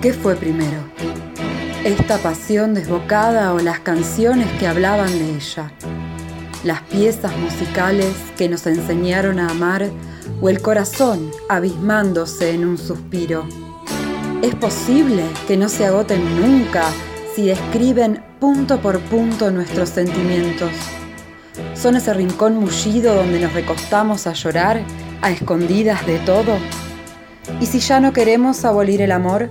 ¿Qué fue primero? ¿Esta pasión desbocada o las canciones que hablaban de ella? ¿Las piezas musicales que nos enseñaron a amar o el corazón abismándose en un suspiro? ¿Es posible que no se agoten nunca si describen punto por punto nuestros sentimientos? ¿Son ese rincón mullido donde nos recostamos a llorar a escondidas de todo? ¿Y si ya no queremos abolir el amor?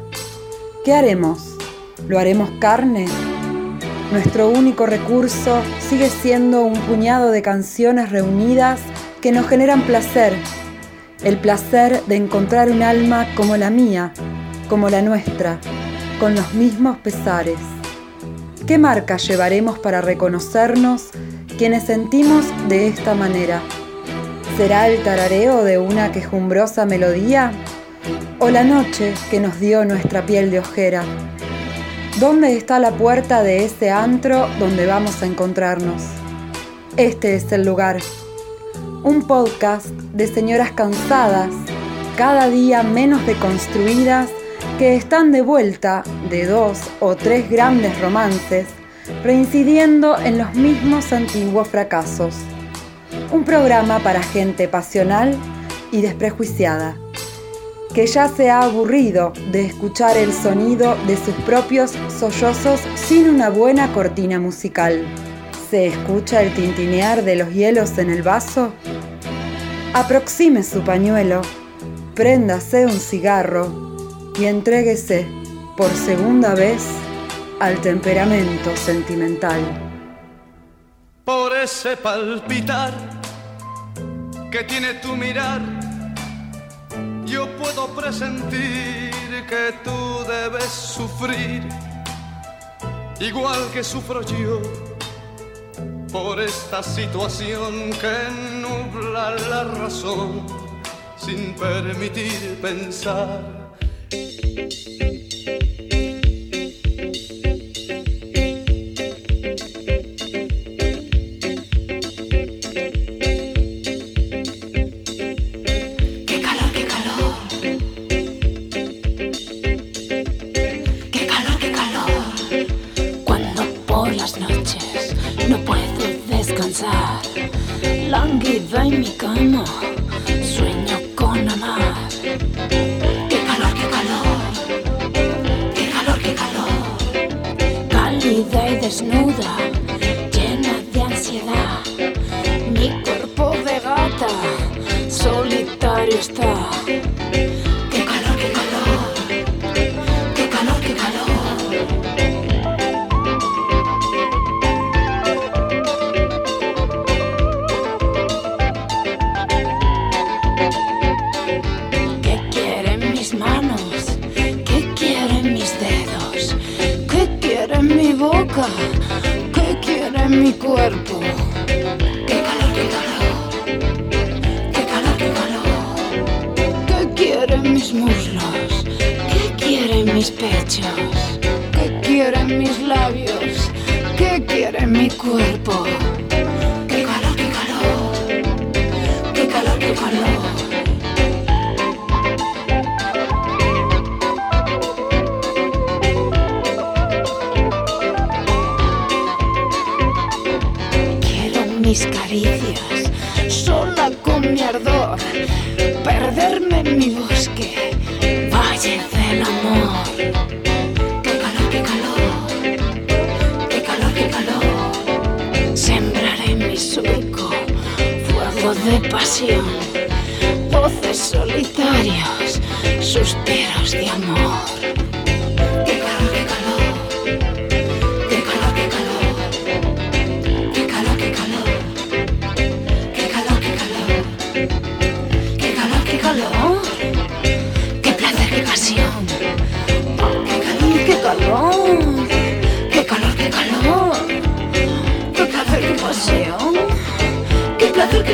¿Qué haremos? ¿Lo haremos carne? Nuestro único recurso sigue siendo un puñado de canciones reunidas que nos generan placer. El placer de encontrar un alma como la mía, como la nuestra, con los mismos pesares. ¿Qué marca llevaremos para reconocernos quienes sentimos de esta manera? ¿Será el tarareo de una quejumbrosa melodía? ¿O la noche que nos dio nuestra piel de ojera? ¿Dónde está la puerta de ese antro donde vamos a encontrarnos? Este es el lugar. Un podcast de señoras cansadas, cada día menos deconstruidas, que están de vuelta de dos o tres grandes romances, reincidiendo en los mismos antiguos fracasos. Un programa para gente pasional y desprejuiciada que ya se ha aburrido de escuchar el sonido de sus propios sollozos sin una buena cortina musical. ¿Se escucha el tintinear de los hielos en el vaso? Aproxime su pañuelo, préndase un cigarro y entréguese por segunda vez al temperamento sentimental. Por ese palpitar que tiene tu mirar yo puedo presentir que tú debes sufrir, igual que sufro yo, por esta situación que nubla la razón sin permitir pensar. de pasión, voces solitarios, suspiros de amor.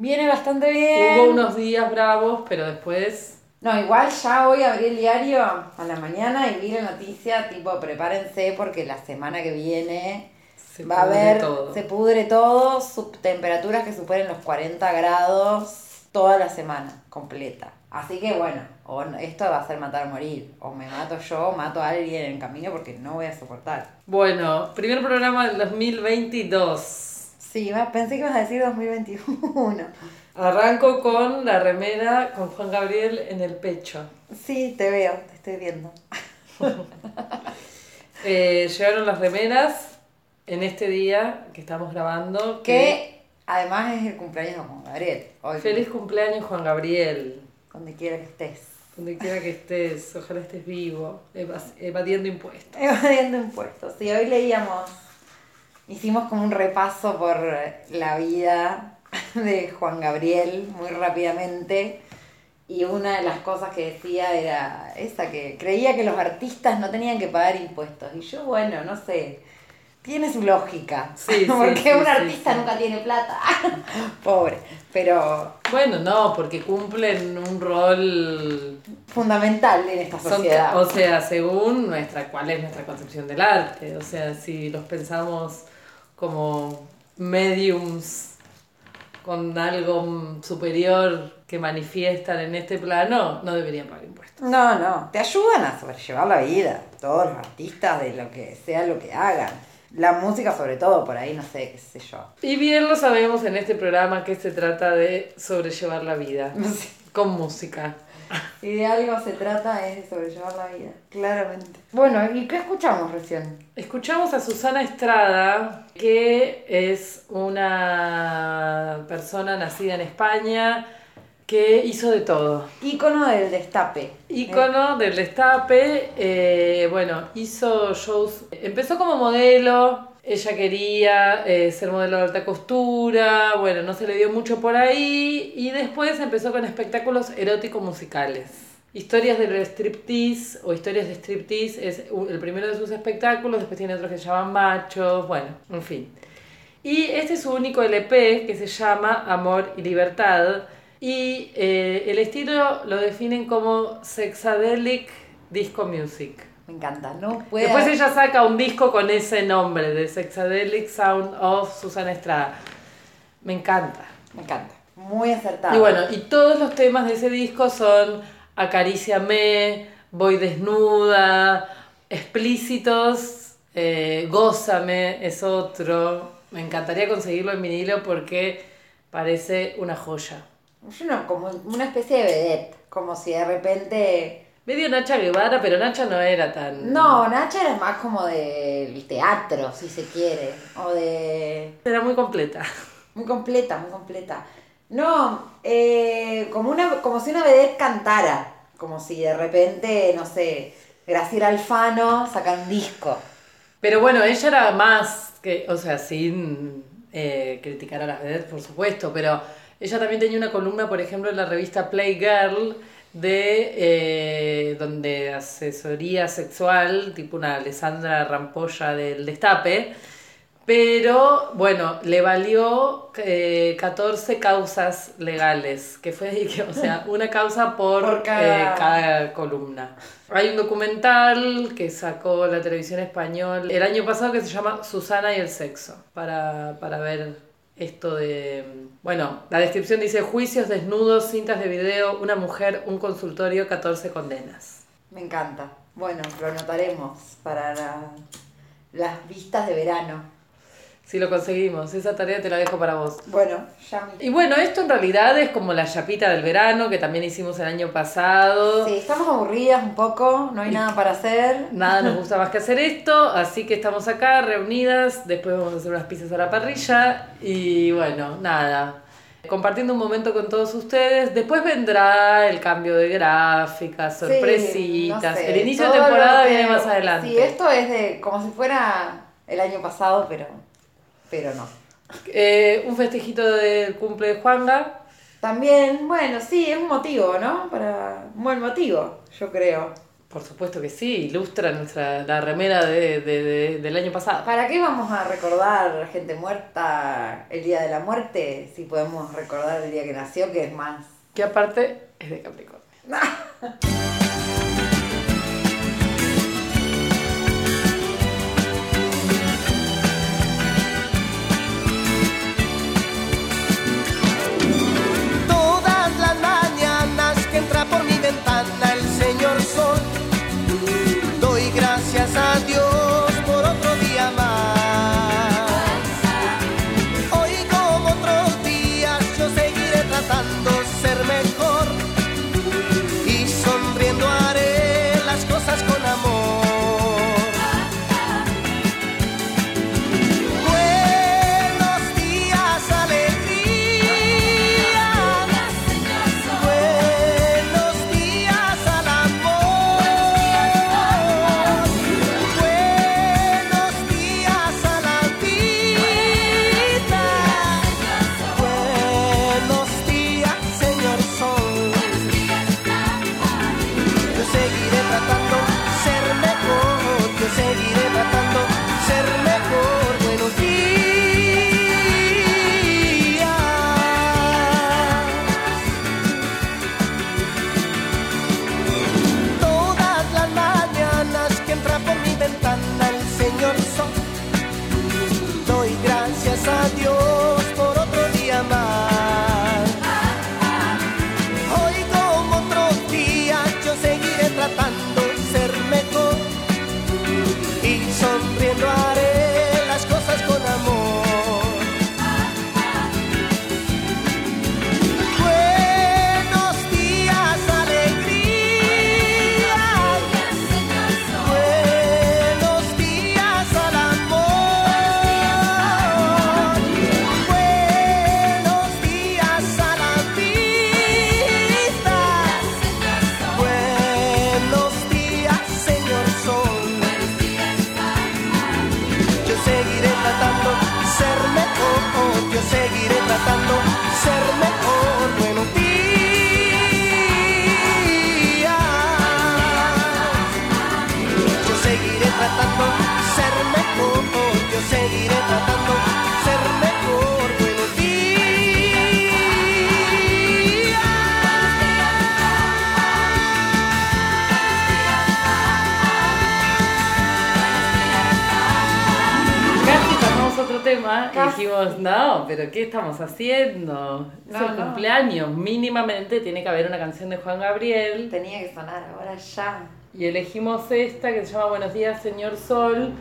Viene bastante bien. Hubo unos días bravos, pero después No, igual ya hoy abrí el diario a la mañana y vi la noticia, tipo, prepárense porque la semana que viene se va a pudre haber, todo. se pudre todo, sub- temperaturas que superen los 40 grados toda la semana completa. Así que bueno, o no- esto va a ser matar o morir. O me mato yo o mato a alguien en el camino porque no voy a soportar. Bueno, primer programa del 2022. Sí, pensé que ibas a decir 2021. Arranco con la remera con Juan Gabriel en el pecho. Sí, te veo, te estoy viendo. Eh, llegaron las remeras en este día que estamos grabando. Que además es el cumpleaños de Juan Gabriel. Hoy, Feliz cumpleaños Juan Gabriel. Donde quiera que estés. Donde quiera que estés, ojalá estés vivo, evadiendo impuestos. Evadiendo impuestos. Sí, hoy leíamos, hicimos como un repaso por la vida de Juan Gabriel muy rápidamente. Y una de las cosas que decía era esa, que creía que los artistas no tenían que pagar impuestos. Y yo, bueno, no sé, tiene su lógica. Sí, Porque sí, un sí, artista nunca tiene plata. Pobre. Pero Bueno, no, porque cumplen un rol fundamental en esta Son- sociedad. o sea, según nuestra, cuál es nuestra concepción del arte. O sea, si los pensamos como mediums con algo superior que manifiestan en este plano, no deberían pagar impuestos. No, no, te ayudan a sobrellevar la vida, todos los artistas de lo que sea lo que hagan. La música sobre todo, por ahí no sé, qué sé yo. Y bien lo sabemos en este programa que se trata de sobrellevar la vida con música. Si de algo se trata es de sobrellevar la vida, claramente. Bueno, ¿y qué escuchamos recién? Escuchamos a Susana Estrada, que es una persona nacida en España que hizo de todo. Ícono del destape. Ícono del destape, eh, bueno, hizo shows, empezó como modelo, ella quería eh, ser modelo de alta costura, bueno, no se le dio mucho por ahí, y después empezó con espectáculos eróticos musicales. Historias del striptease o historias de striptease es el primero de sus espectáculos, después tiene otros que se llaman machos, bueno, en fin. Y este es su único LP que se llama Amor y Libertad. Y eh, el estilo lo definen como Sexadelic Disco Music. Me encanta, no puede. Después ella saca un disco con ese nombre, de Sexadelic Sound of Susana Estrada. Me encanta. Me encanta. Muy acertado. Y bueno, y todos los temas de ese disco son Acaríciame, Voy desnuda, explícitos, eh, Gózame es otro. Me encantaría conseguirlo en vinilo porque parece una joya. Yo no, como una especie de vedette. Como si de repente. Medio Nacha Guevara, pero Nacha no era tan... No, Nacha era más como del teatro, si se quiere. O de. Era muy completa. Muy completa, muy completa. No, eh, como, una, como si una vedette cantara. Como si de repente, no sé, Graciela Alfano saca un disco. Pero bueno, ella era más que, o sea, sin eh, criticar a las vedettes, por supuesto, pero ella también tenía una columna, por ejemplo, en la revista Playgirl, de eh, donde asesoría sexual, tipo una Alessandra Rampolla del Destape, pero bueno, le valió eh, 14 causas legales, que fue, o sea, una causa por, Por cada- eh, cada columna. Hay un documental que sacó la televisión española el año pasado que se llama Susana y el sexo, para, para ver esto de... Bueno, la descripción dice juicios, desnudos, cintas de video, una mujer, un consultorio, 14 condenas. Me encanta. Bueno, lo anotaremos para la- las vistas de verano. Si lo conseguimos, esa tarea te la dejo para vos. Bueno, ya. Y bueno, esto en realidad es como la chapita del verano que también hicimos el año pasado. Sí, estamos aburridas un poco, no hay nada para hacer. Nada nos gusta más que hacer esto, así que estamos acá reunidas, después vamos a hacer unas pizzas a la parrilla y bueno, nada, compartiendo un momento con todos ustedes. Después vendrá el cambio de gráficas, Sí, sorpresitas. no sé, el inicio de temporada que- viene más adelante. Sí, esto es de como si fuera el año pasado, pero, pero no. Eh, un festejito del cumple de Juanga. También, bueno, sí, es un motivo, ¿no? Para un buen motivo, yo creo. Por supuesto que sí, ilustra nuestra, la remera de, de- de- del año pasado. ¿Para qué vamos a recordar gente muerta el día de la muerte si podemos recordar el día que nació, que es más? Que aparte es de Capricornio. tratando ser y Casi. dijimos, no, pero ¿qué estamos haciendo? Es No, el no. cumpleaños, mínimamente tiene que haber una canción de Juan Gabriel. Tenía que sonar ahora ya. Y elegimos esta que se llama Buenos días, señor Sol,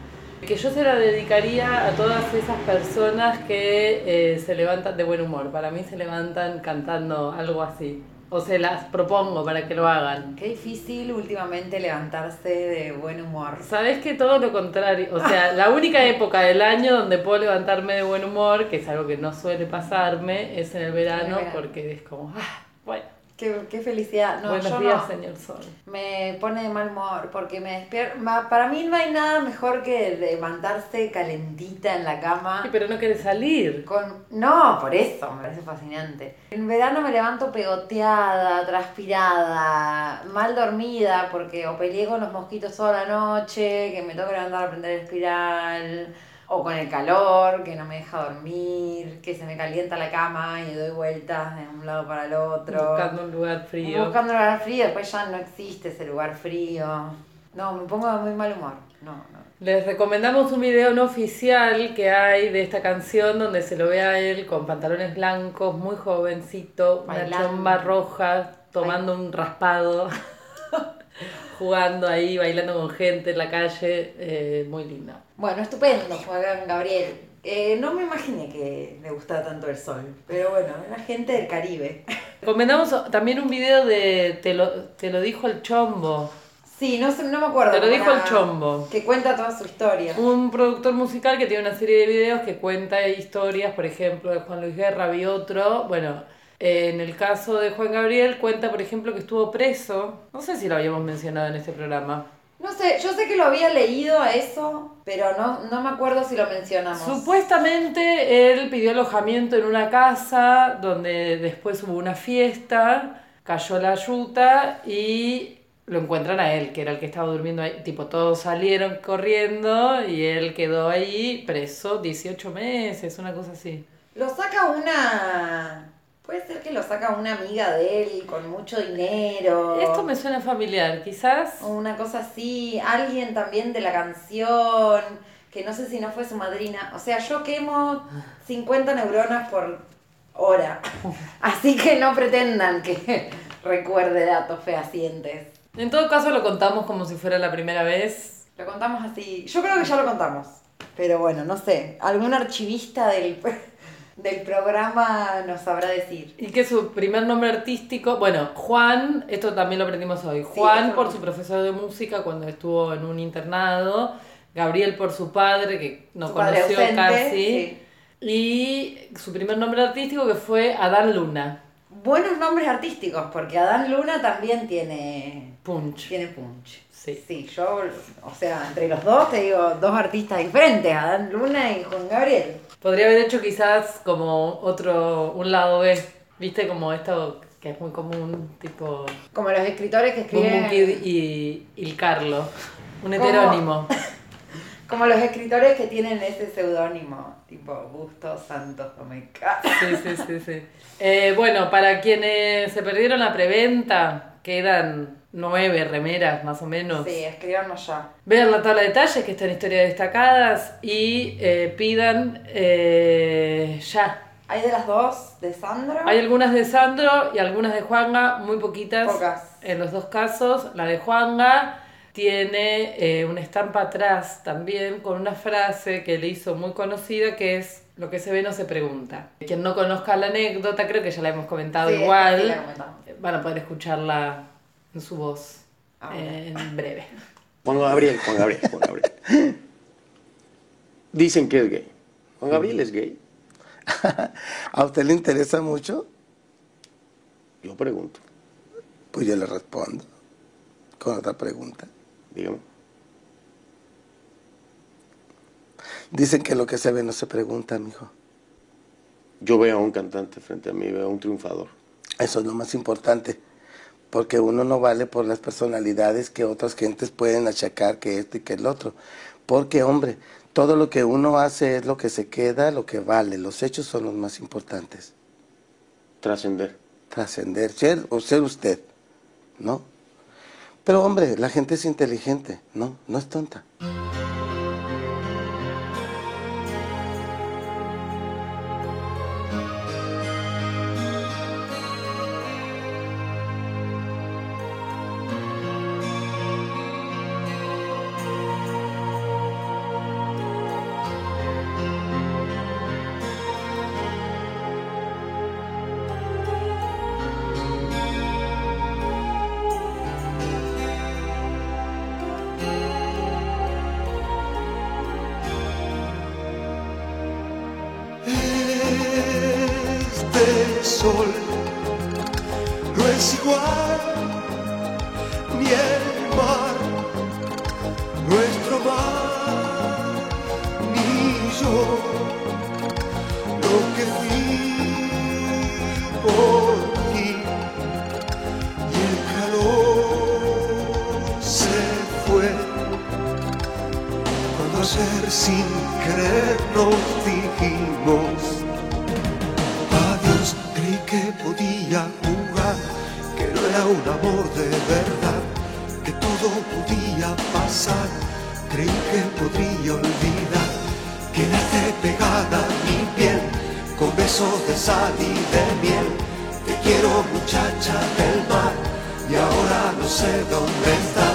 que yo se la dedicaría a todas esas personas que eh, se levantan de buen humor. Para mí se levantan cantando algo así. O se las propongo para que lo hagan. Qué difícil últimamente levantarse de buen humor. Sabes que todo lo contrario, o sea, la única época del año donde puedo levantarme de buen humor, que es algo que no suele pasarme, es en el verano, En el verano. porque es como, ah, bueno, Qué, qué felicidad. No, buenos yo días, no. señor Sol. Me pone de mal humor porque me despierta. Para mí no hay nada mejor que levantarse calentita en la cama. Sí, pero no querés salir. Con... No, por eso, me parece fascinante. En verano me levanto pegoteada, transpirada, mal dormida porque o peleé con los mosquitos toda la noche, que me que levantar a prender el espiral, o con el calor, que no me deja dormir, que se me calienta la cama y doy vueltas de un lado para el otro. Buscando un lugar frío. Buscando un lugar frío, después ya no existe ese lugar frío. No, me pongo de muy mal humor. No, no. Les recomendamos un video no oficial que hay de esta canción donde se lo ve a él con pantalones blancos, muy jovencito, una chomba roja, tomando un raspado, jugando ahí, bailando con gente en la calle, eh, muy lindo. Bueno, estupendo, Juan Gabriel. Eh, no me imaginé que le gustara tanto el sol, pero bueno, la gente del Caribe. Recomendamos también un video de Te lo, te lo dijo el chombo, Sí, no, sé, no me acuerdo. Te lo dijo el Chombo. Que cuenta toda su historia. un productor musical que tiene una serie de videos que cuenta historias, por ejemplo, de Juan Luis Guerra, vi otro, bueno, en el caso de Juan Gabriel cuenta, por ejemplo, que estuvo preso, no sé si lo habíamos mencionado en este programa. No sé, yo sé que lo había leído a eso, pero no, no me acuerdo si lo mencionamos. Supuestamente él pidió alojamiento en una casa donde después hubo una fiesta, cayó la yuta y lo encuentran a él, que era el que estaba durmiendo ahí. Tipo, todos salieron corriendo y él quedó ahí preso 18 meses, una cosa así. Lo saca una. Puede ser que lo saca una amiga de él con mucho dinero. Esto me suena familiar, quizás. O una cosa así. Alguien también de la canción. Que no sé si no fue su madrina. O sea, yo quemo 50 neuronas por hora. Así que no pretendan que recuerde datos fehacientes. En todo caso lo contamos como si fuera la primera vez. Lo contamos así. Yo creo que ya lo contamos. Pero bueno, no sé. Algún archivista del, del programa nos sabrá decir. Y que su primer nombre artístico, bueno, Juan, esto también lo aprendimos hoy. Juan por su profesor de música cuando estuvo en un internado. Gabriel por su padre, que no Su conoció ausente, casi. sí. Y su primer nombre artístico que fue Adán Luna. Buenos nombres artísticos, porque Adán Luna también tiene, Punch. tiene punch. Sí. Sí, yo, o sea, entre los dos te digo dos artistas diferentes, Adán Luna y Juan Gabriel. Podría haber hecho quizás como otro, un lado B. ¿Viste? Como esto que es muy común, tipo Como los escritores que escriben. Boom Kid y Il Carlo. Un heterónimo. Como los escritores que tienen ese seudónimo, tipo Bustos Santos Omeca. Sí, sí, sí, sí. Eh, bueno, para quienes se perdieron la preventa, quedan nueve remeras más o menos. Sí, escríbanos ya. Vean la tabla de detalles que está en historias destacadas y eh, pidan eh, ya. ¿Hay de las dos? ¿De Sandro? Hay algunas de Sandro y algunas de Juanga, muy poquitas. Pocas. En los dos casos, la de Juanga tiene eh, una estampa atrás también con una frase que le hizo muy conocida que es lo que se ve no se pregunta. Quien no conozca la anécdota, creo que ya la hemos comentado Sí, igual, sí la comentamos. van a poder escucharla en su voz Ah, eh, en breve. Juan Gabriel, Juan Gabriel, Juan Gabriel. Dicen que es gay. Juan Gabriel es gay. ¿A usted le interesa mucho? Yo pregunto, Pues yo le respondo con otra pregunta. Dígame. Dicen que lo que se ve no se pregunta, mijo. Yo veo a un cantante frente a mí, veo a un triunfador. Eso es lo más importante. Porque uno no vale por las personalidades que otras gentes pueden achacar que esto y que el otro. Porque, hombre, todo lo que uno hace es lo que se queda, lo que vale. Los hechos son los más importantes. Trascender. Trascender, ser o ser usted, ¿no? Pero, hombre, la gente es inteligente, ¿no? No es tonta. Este sol. No es igual ni el mar, nuestro mar, ni yo, lo que fui por ti y el calor se fue. Cuando ayer sin querer nos dijimos jugar, que no era un amor de verdad, que todo podía pasar, creí que podría olvidar, quedarte pegada a mi piel, con besos de sal y de miel, te quiero muchacha del mar, y ahora no sé dónde estás.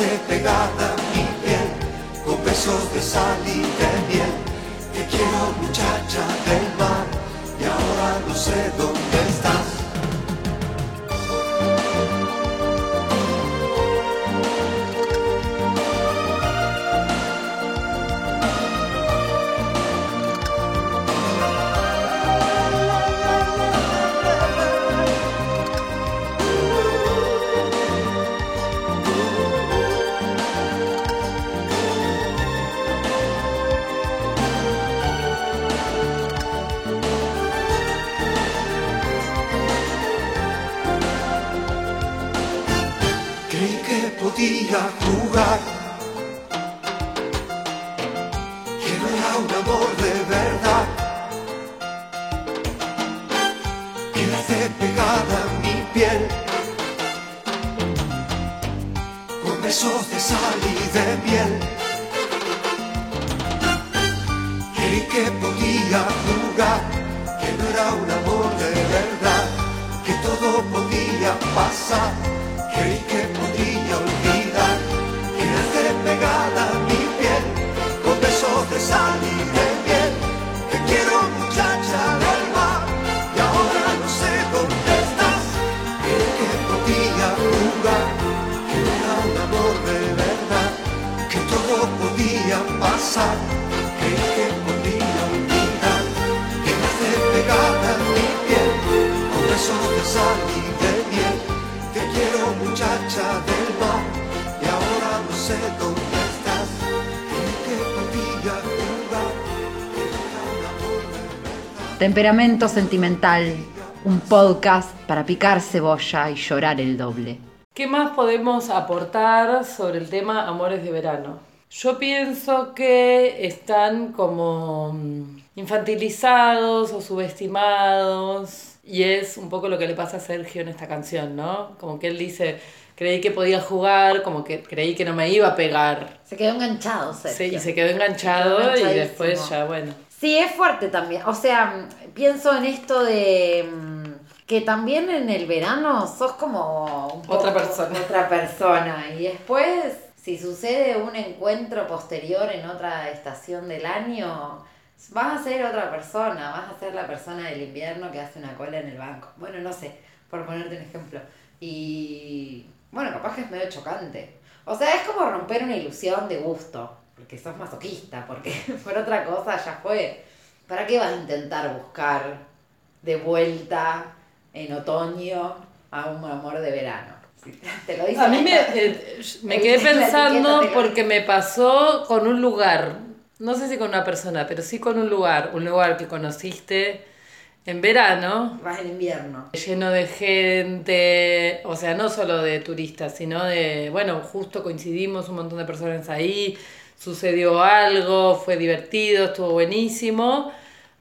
Quedaste pegada a mi piel, con besos de sal y de miel. Te quiero muchacha del podía jugar, Temperamento sentimental, un podcast para picar cebolla y llorar el doble. ¿Qué más podemos aportar sobre el tema Amores de Verano? Yo pienso que están como mm, infantilizados o subestimados y es un poco lo que le pasa a Sergio en esta canción, ¿no? Como que él dice, creí que podía jugar, como que creí que no me iba a pegar. Se quedó enganchado, Sí, Sergio. y se quedó enganchado Se quedó y después ya, bueno. Sí, es fuerte también. O sea, pienso en esto de mm, que también en el verano sos como un poco Otra persona. Otra persona. Y después, si sucede un encuentro posterior en otra estación del año, vas a ser otra persona. Vas a ser la persona del invierno que hace una cola en el banco. Bueno, no sé, por ponerte un ejemplo. Y bueno, capaz que es medio chocante. O sea, es como romper una ilusión de gusto. Porque sos masoquista, porque por otra cosa ya fue. ¿Para qué vas a intentar buscar de vuelta en otoño a un amor de verano? Te lo dice A mí me, eh, me quedé pensando porque me pasó con un lugar, no sé si con una persona, pero sí con un lugar, un lugar que conociste en verano, Vas en invierno. lleno de gente, o sea, no solo de turistas, sino de, bueno, justo coincidimos un montón de personas ahí, sucedió algo, fue divertido, estuvo buenísimo,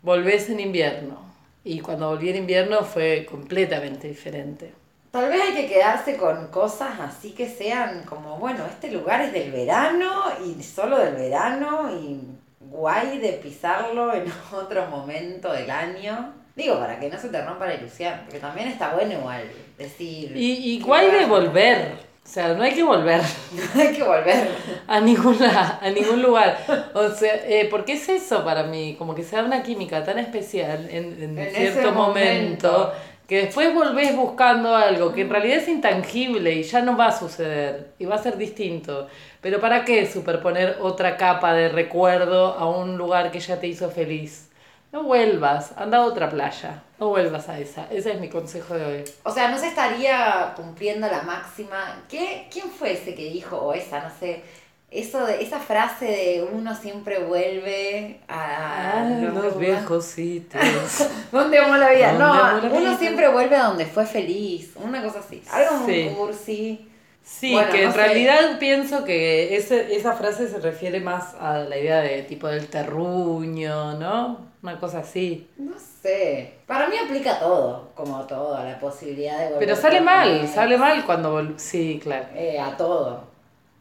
volvés en invierno. Y cuando volví en invierno fue completamente diferente. Tal vez hay que quedarse con cosas así que sean como, bueno, este lugar es del verano y solo del verano y guay de pisarlo en otro momento del año. Digo, para que no se te rompa la ilusión, porque también está bueno igual decir... Y, y guay de volver. O sea, no hay que volver hay que volver. a ningún, la- a ningún lugar. O sea, eh, porque es eso para mí, como que se da una química tan especial en, en En cierto momento, momento. que después volvés buscando algo que en realidad es intangible y ya no va a suceder y va a ser distinto. Pero ¿para qué superponer otra capa de recuerdo a un lugar que ya te hizo feliz? No vuelvas, anda a otra playa, no vuelvas a esa. Ese es mi consejo de hoy. O sea, no se estaría cumpliendo la máxima. ¿Qué, ¿Quién fue ese que dijo, o esa, no sé, eso de, esa frase de uno siempre vuelve a Ah, lo- los viejos sitios. ¿Dónde amó la vida? ¿Dónde No, uno siempre vuelve a donde fue feliz. Una cosa así. Algo Sí. muy cursi. Sí, Bueno, que no en sé. realidad pienso que ese- esa frase se refiere más a la idea de tipo del terruño, ¿no? Una cosa así. No sé. Para mí aplica todo, como todo, a la posibilidad de volver Pero sale mal, sale mal cuando... vol- Sí, claro. Eh, a todo.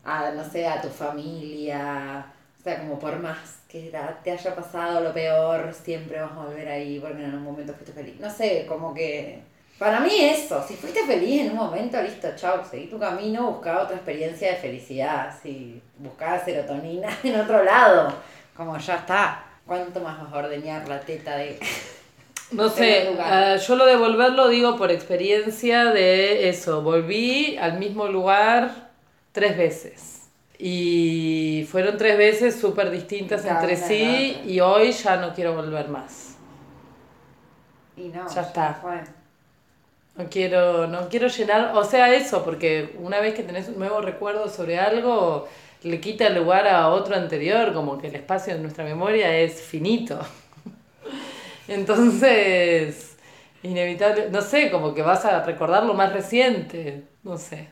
A, no sé, a tu familia. O sea, como por más que te haya pasado lo peor, siempre vas a volver ahí porque en un momento fuiste feliz. No sé, como que... Para mí eso, si fuiste feliz en un momento, listo, chao, seguí tu camino, buscá otra experiencia de felicidad, si buscá serotonina en otro lado, como ya está. ¿Cuánto más vas a ordeñar la teta de... No sé, ah, yo lo de volverlo digo por experiencia de eso. Volví al mismo lugar tres veces. Y fueron tres veces súper distintas entre sí y hoy ya no quiero volver más. Y no, Ya está. fue. No quiero, no quiero llenar, o sea, eso, porque una vez que tenés un nuevo recuerdo sobre algo, le quita lugar a otro anterior, como que el espacio de nuestra memoria es finito. Entonces, inevitable, no sé, como que vas a recordar lo más reciente, no sé,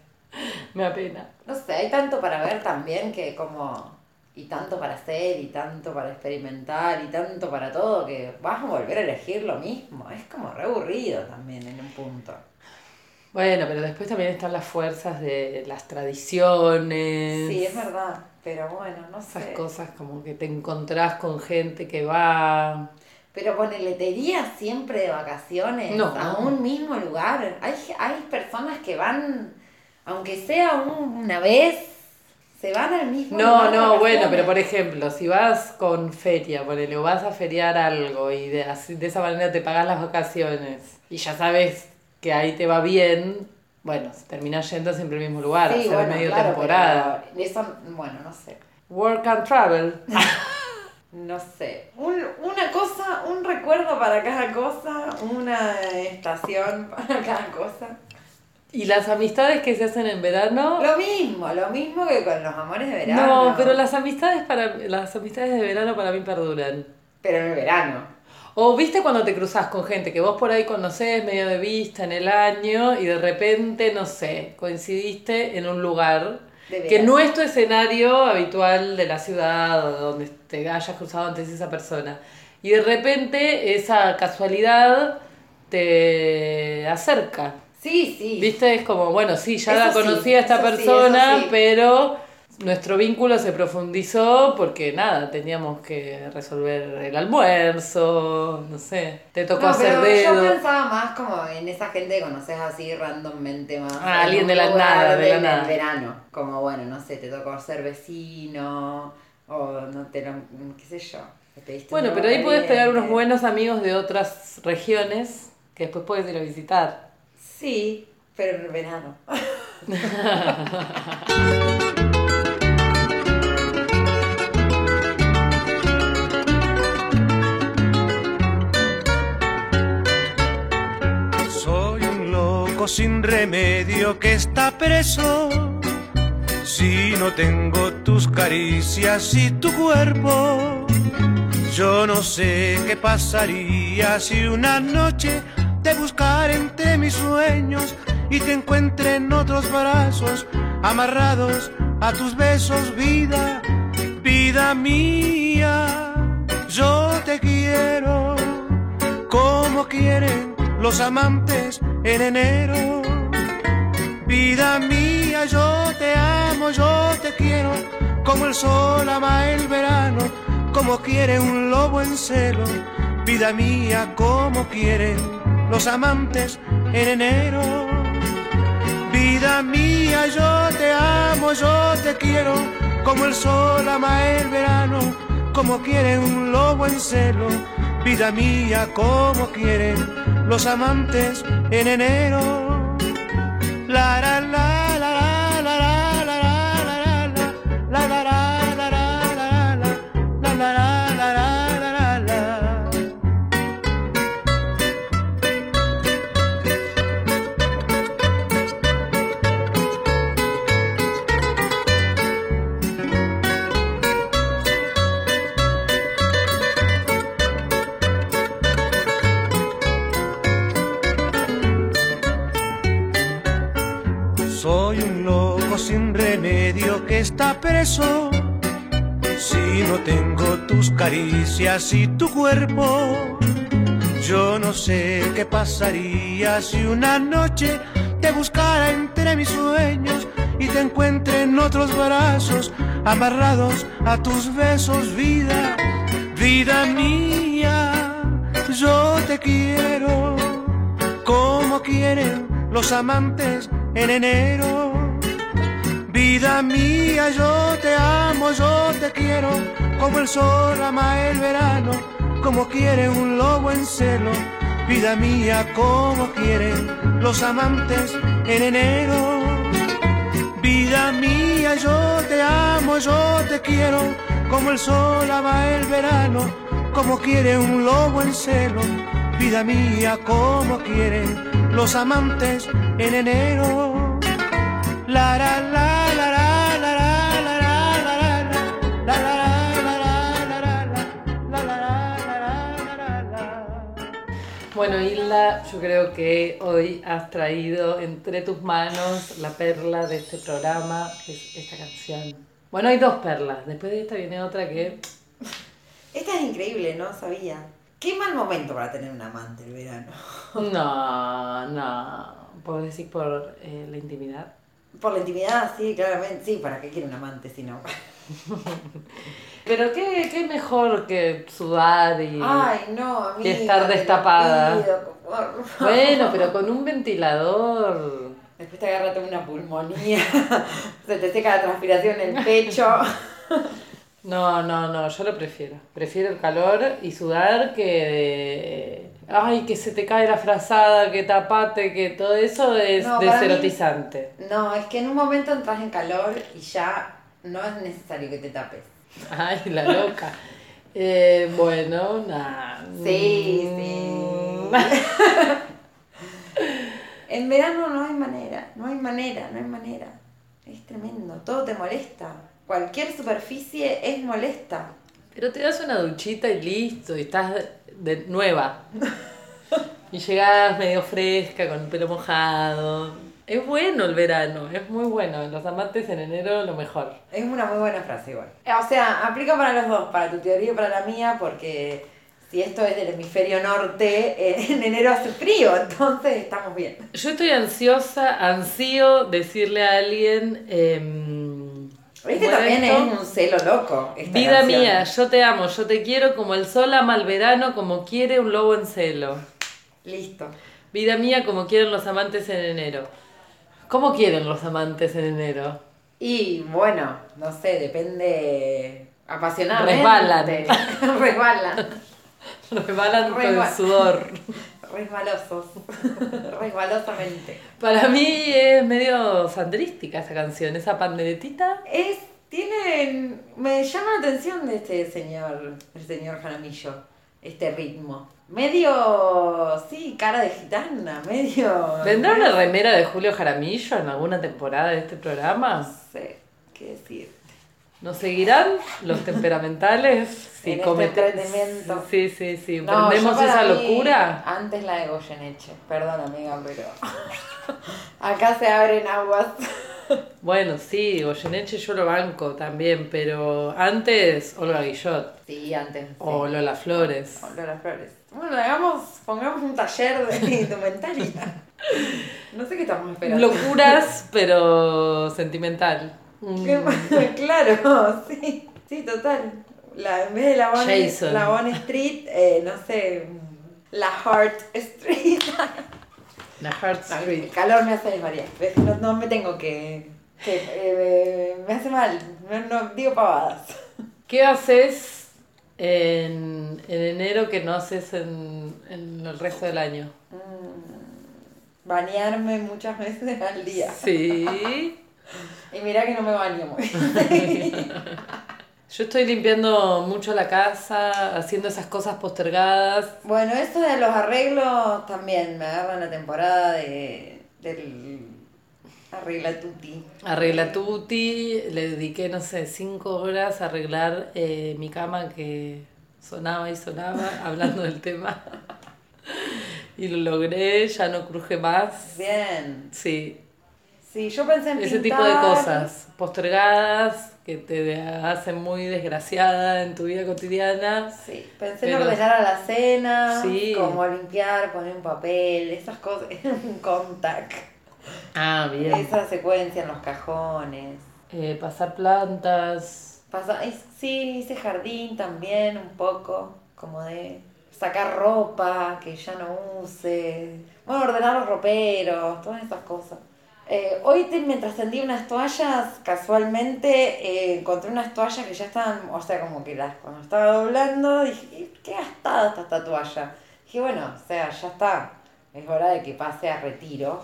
me da pena. No sé, hay tanto para ver también que como... Y tanto para hacer, y tanto para experimentar, y tanto para todo, que vas a volver a elegir lo mismo. Es como re aburrido también en un punto. Bueno, pero después también están las fuerzas de las tradiciones. Sí, es verdad, pero bueno, no Esas sé. cosas como que te encontrás con gente que va... Pero ponele, ¿te irías siempre de vacaciones No. a un mismo lugar? Hay, hay personas que van, aunque sea un- una vez, se van al mismo No, no, bueno, pero por ejemplo, si vas con feria, ponele, o vas a feriar algo y de, así, de esa manera te pagas las vacaciones y ya sabes que ahí te va bien, bueno, terminás yendo siempre al mismo lugar, Sí, hacer bueno, medio claro, temporada. eso, bueno, no sé. Work and travel. No sé. Un- una cosa, un recuerdo para cada cosa, una estación para cada cosa. ¿Y las amistades que se hacen en verano? Lo mismo, lo mismo que con los amores de verano. No, pero las amistades para las amistades de verano para mí perduran. Pero en el verano. O viste cuando te cruzas con gente que vos por ahí conocés medio de vista en el año y de repente, no sé, coincidiste en un lugar que no es tu escenario habitual de la ciudad o donde te hayas cruzado antes esa persona. Y de repente esa casualidad te acerca. Sí, sí. ¿Viste? Es como, bueno, sí, ya Eso la sí, conocí a esta sí, persona, sí. pero nuestro vínculo se profundizó porque nada, teníamos que resolver el almuerzo, no sé, te tocó No, hacer pero yo pensaba más como en esa gente que conoces así randommente más. Ah, en alguien de la nada, de la nada. verano. Como bueno, no sé, te tocó ser vecino o no te lo, qué sé yo. te Bueno, pero ahí puedes pegar unos buenos amigos de otras regiones que después puedes ir a visitar. Sí, pero en el verano. Soy un loco sin remedio que está preso. Si no tengo tus caricias y tu cuerpo, yo no sé qué pasaría si una noche te buscara entre mis sueños y te encuentre en otros brazos, amarrados a tus besos, vida, vida mía. Yo te quiero como quieren los amantes en enero. Vida mía, yo te amo, yo te quiero, como el sol ama el verano, como quiere un lobo en celo. Vida mía, como quieren los amantes en enero. Vida mía, yo te amo, yo te quiero, como el sol ama el verano, como quiere un lobo en celo. Vida mía, como quieren los amantes en enero. La la la está preso. Si no tengo tus caricias y tu cuerpo, yo no sé qué pasaría si una noche te buscara entre mis sueños y te encuentre en otros brazos, amarrados a tus besos, vida, vida mía, yo te quiero como quieren los amantes en enero. Vida mía, yo te amo, yo te quiero, como el sol ama el verano, como quiere un lobo en celo. Vida mía, como quieren los amantes en enero. Vida mía, yo te amo, yo te quiero, como el sol ama el verano, como quiere un lobo en celo. Vida mía, como quieren los amantes en enero. La la la la la la la la la la la la la la Bueno, Hilda, yo creo que hoy has traído entre tus manos la perla de este programa, que es esta canción. Bueno, hay dos perlas. Después de esta viene otra que. Esta es increíble, no sabía. Qué mal momento para tener un amante el verano. No, no. ¿Puedo decir por eh, la intimidad? Por la intimidad, sí, claramente. Sí, ¿para qué quiere un amante si no? Pero qué, qué mejor que sudar y. Ay, no, amiga. y estar destapada. pido. Bueno, pero con un ventilador. Después te agarra toda una pulmonía, se te seca la transpiración en el pecho. No, no, no, yo lo prefiero. Prefiero el calor y sudar que. Ay, que se te cae la frazada, que tapate, que todo eso es No, mí- deserotizante. No, es que en un momento entras en calor y ya no es necesario que te tapes. Ay, la loca. Eh, bueno, nada. Sí, sí. En verano no hay manera, no hay manera, no hay manera. Es tremendo, todo te molesta. Cualquier superficie es molesta. Pero te das una duchita y listo, y estás de nueva. Y llegás medio fresca, con el pelo mojado. Es bueno el verano, es muy bueno. Los amantes en enero lo mejor. Es una muy buena frase igual. O sea, aplica para los dos, para tu teoría y para la mía, porque si esto es del hemisferio norte, eh, en enero hace frío, entonces estamos bien. Yo estoy ansiosa, ansío decirle a alguien. em, Este bueno, también esto, es un celo loco. esta Vida canción. mía, yo te amo, yo te quiero como el sol ama el verano, como quiere un lobo en celo. Listo. Vida mía, como quieren los amantes en enero. ¿Cómo quieren los amantes en enero? Y bueno, no sé, depende apasionadamente. Resbalan. Resbalan. Resbalan con Resbal- sudor. Resbalosos. Resbalosamente. Para mí es medio sandrística esa canción, esa panderetita. Es, tienen, me llama la atención de este señor, el señor Jaramillo, este ritmo. Medio, sí, cara de gitana, medio... ¿Vendrá una remera de Julio Jaramillo en alguna temporada de este No programa? sé qué decir. ¿Nos seguirán los temperamentales? Si En este. Sí, sí, sí. No, ¿Emprendemos yo para esa mí, locura? Antes la de Goyeneche, perdón amiga, pero acá se abren aguas. Bueno, sí, Goyeneche yo lo banco también, pero antes Olga Guillot Sí, antes. sí. o Lola Flores. O Lola Flores. Bueno, hagamos, pongamos un taller de indumentaria. No sé qué estamos esperando. Locuras, pero sentimental. Qué- claro, sí, sí, total. La, en vez de la Jason. la Bonne Street, eh, no sé, la Heart Street. La Heart Street. el calor me hace desvariar. No, no me tengo que. que, eh, me hace mal. No, no digo pavadas. ¿Qué haces en, en enero que no haces en, en el resto del año? Bañarme muchas veces al día. Sí. Y mirá que no me baño muy. Yo estoy limpiando mucho la casa, haciendo esas cosas postergadas. bueno, eso de los arreglos también me agarra la temporada de, del arregla tutti. Arregla tutti, le dediqué, no sé, cinco horas a arreglar eh, mi cama que sonaba y sonaba hablando del tema. Y lo logré, ya no cruje más. Bien. Sí. Sí, yo pensé en Ese tipo de cosas postergadas que te hacen muy desgraciada en tu vida cotidiana. Sí, pensé en Pero- ordenar a la cena, Sí. como limpiar, poner un papel, esas cosas, un contact, Ah, bien. esa secuencia en los cajones. Eh, pasar plantas. Pasa, sí, hice jardín también un poco, como de sacar ropa que ya no use, bueno, ordenar los roperos, todas esas cosas. Eh, hoy te- mientras tendí unas toallas, casualmente eh, encontré unas toallas que ya estaban, o sea, como que las, cuando estaba doblando, dije, "¿Qué- gastada está esta toalla. Dije, bueno, o sea, ya está, es hora de que pase a retiro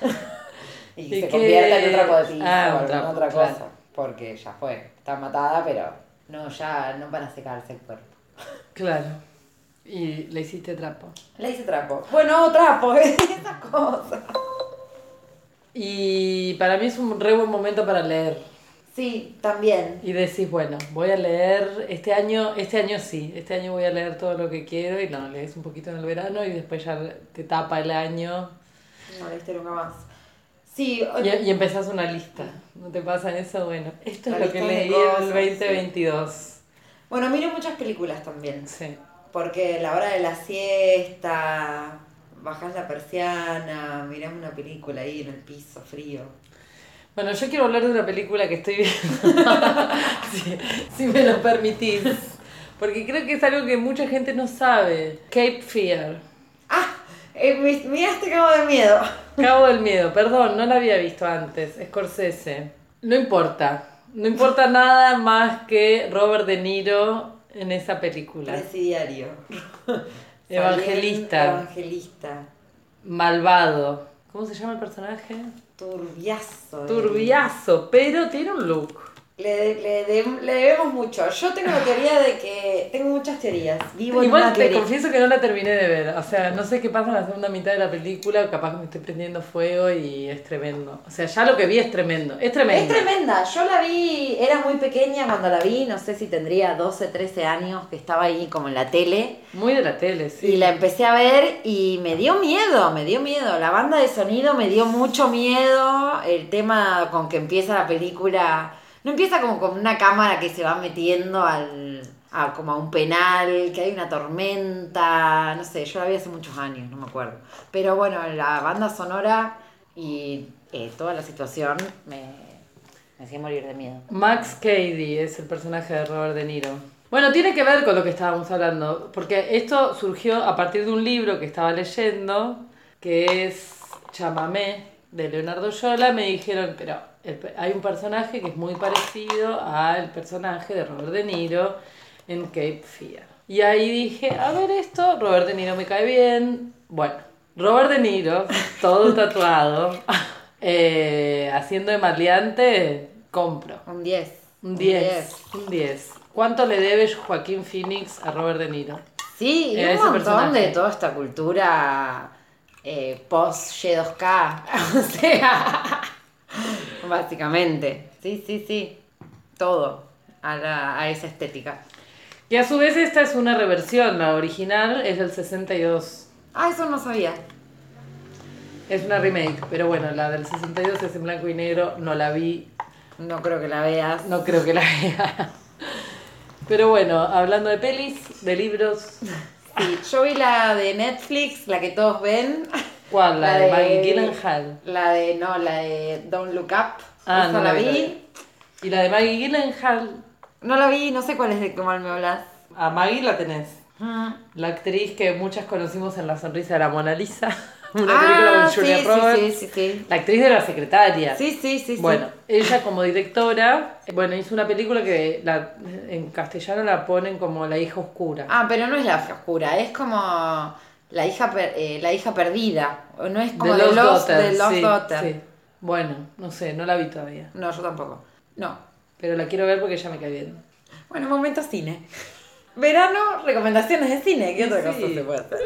y, ¿Y se convierta en un trapo de piso Ah, o un alguna trapo, otra claro. cosa, porque ya fue, está matada, pero no, ya no para secarse el cuerpo. Claro. Y le hiciste trapo. Le hice trapo. Bueno, trapo, esas cosas. Y para mí es un re buen momento para leer. Sí, también. Y decís, bueno, voy a leer este año, este año sí, este año voy a leer todo lo que quiero y no, lees un poquito en el verano y después ya te tapa el año No leíste nunca más. Sí, y, y empezás una lista. ¿No te pasa eso? Bueno, esto es lo que leí en el 2022. bueno, miro muchas películas también. Sí. Porque la hora de la siesta, bajás la persiana, mirás una película ahí en el piso frío. Bueno, yo quiero hablar de una película que estoy viendo, si, si me lo permitís, porque creo que es algo que mucha gente no sabe. Cape Fear. ¡Ah! Eh, mi- mira este cabo de miedo. Cabo del Miedo, perdón, no la había visto antes, Scorsese. No importa, no importa nada más que Robert De Niro en esa película. Presidiario. Evangelista. Evangelista. Malvado. ¿Cómo se llama el personaje? Turbiazo. eh. Turbiazo, pero tiene un look. Le, le, de- le debemos mucho. Yo tengo la teoría de que. Tengo muchas teorías. Vivo en Igual una te teoría. confieso que no la terminé de ver. O sea, no sé qué pasa en la segunda mitad de la película. Capaz que me estoy prendiendo fuego y es tremendo. O sea, ya lo que vi es tremendo. Es Es tremendo. tremenda. Yo la vi, era muy pequeña cuando la vi. No sé si tendría 12, 13 años, que estaba ahí como en la tele. Muy de la tele, sí. Y la empecé a ver y me dio miedo, me dio miedo. La banda de sonido me dio mucho miedo. El tema con que empieza la película. No empieza como con una cámara que se va metiendo al. A, como a un penal, que hay una tormenta, no sé, yo la vi hace muchos años, no me acuerdo. Pero bueno, la banda sonora y eh, toda la situación me, me hacía morir de miedo. Max Cady es el personaje de Robert De Niro. Bueno, tiene que ver con lo que estábamos hablando, porque esto surgió a partir de un libro que estaba leyendo, que es Chamamé, de Leonardo Yola. Me dijeron, pero el hay un personaje que es muy parecido al personaje de Robert De Niro en Cape Fear. Y ahí dije, a ver esto, Robert De Niro me cae bien. Bueno, Robert De Niro, todo tatuado, eh, haciendo de maleante, compro. Un 10. Un 10, un 10. ¿Cuánto le debe Joaquín Phoenix a Robert De Niro? Sí, y un montón personaje. de toda esta cultura eh, post Y2K. o sea, básicamente. Sí, sí, sí. Todo a, la- a esa estética. Y a su vez esta es una reversión, la original es del 62. Ah, eso no sabía. Es una remake, pero bueno, la del 62 es en blanco y negro, no la vi, No creo que la veas. no creo que la vea. Pero bueno, hablando de pelis, de libros, Sí, yo vi la de Netflix, la que todos ven. ¿Cuál? La, de, Maggie Gyllenhaal. La de, no, la de Don't Look Up. Ah, Esa no la vi. Y la de Maggie Gyllenhaal, No la vi, no sé cuál es de mal me hablas. a Maggie la tenés. Ah, La actriz que muchas conocimos en La Sonrisa de la Mona Lisa, una película con Ah, sí, Julia sí, Roberts. sí, sí, sí. La actriz de la secretaria. Sí, sí, sí, sí. Bueno, ella como directora, bueno, hizo una película que la, en castellano la ponen como La hija oscura. Ah, pero no es la hija oscura, es como la hija per- eh, la hija perdida. O No es como The de Lost Lost, Daughter, de Lost sí, Daughter. sí. Bueno, no sé, no la vi todavía. No, yo tampoco. No. Pero la quiero ver porque ya me cae bien. Bueno, momento cine. Verano, recomendaciones de cine. ¿Qué otra Sí. cosa se puede hacer?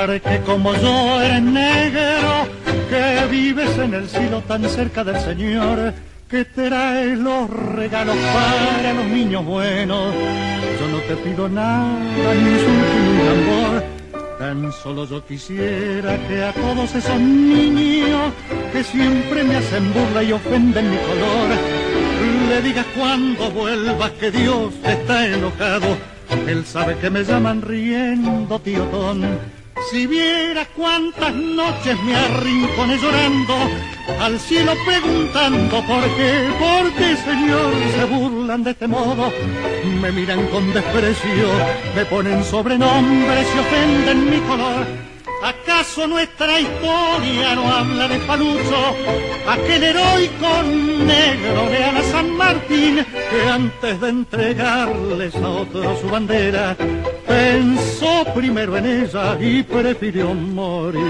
Que como yo eres negro, que vives en el cielo tan cerca del Señor, que traes los regalos para los niños buenos. Yo no te pido nada, ni un ni un tambor, tan solo yo quisiera que a todos esos niños que siempre me hacen burla y ofenden mi color, le digas cuando vuelvas que Dios está enojado. Él sabe que me llaman riendo, tío Ton. Si viera cuántas noches me arrinconé llorando, al cielo preguntando por qué, por qué, Señor, se burlan de este modo. Me miran con desprecio, me ponen sobrenombres y ofenden mi color. ¿Acaso nuestra historia no habla de Palucho, aquel heroico negro de Ana San Martín, que antes de entregarles a otro su bandera, pensó primero en ella y prefirió morir?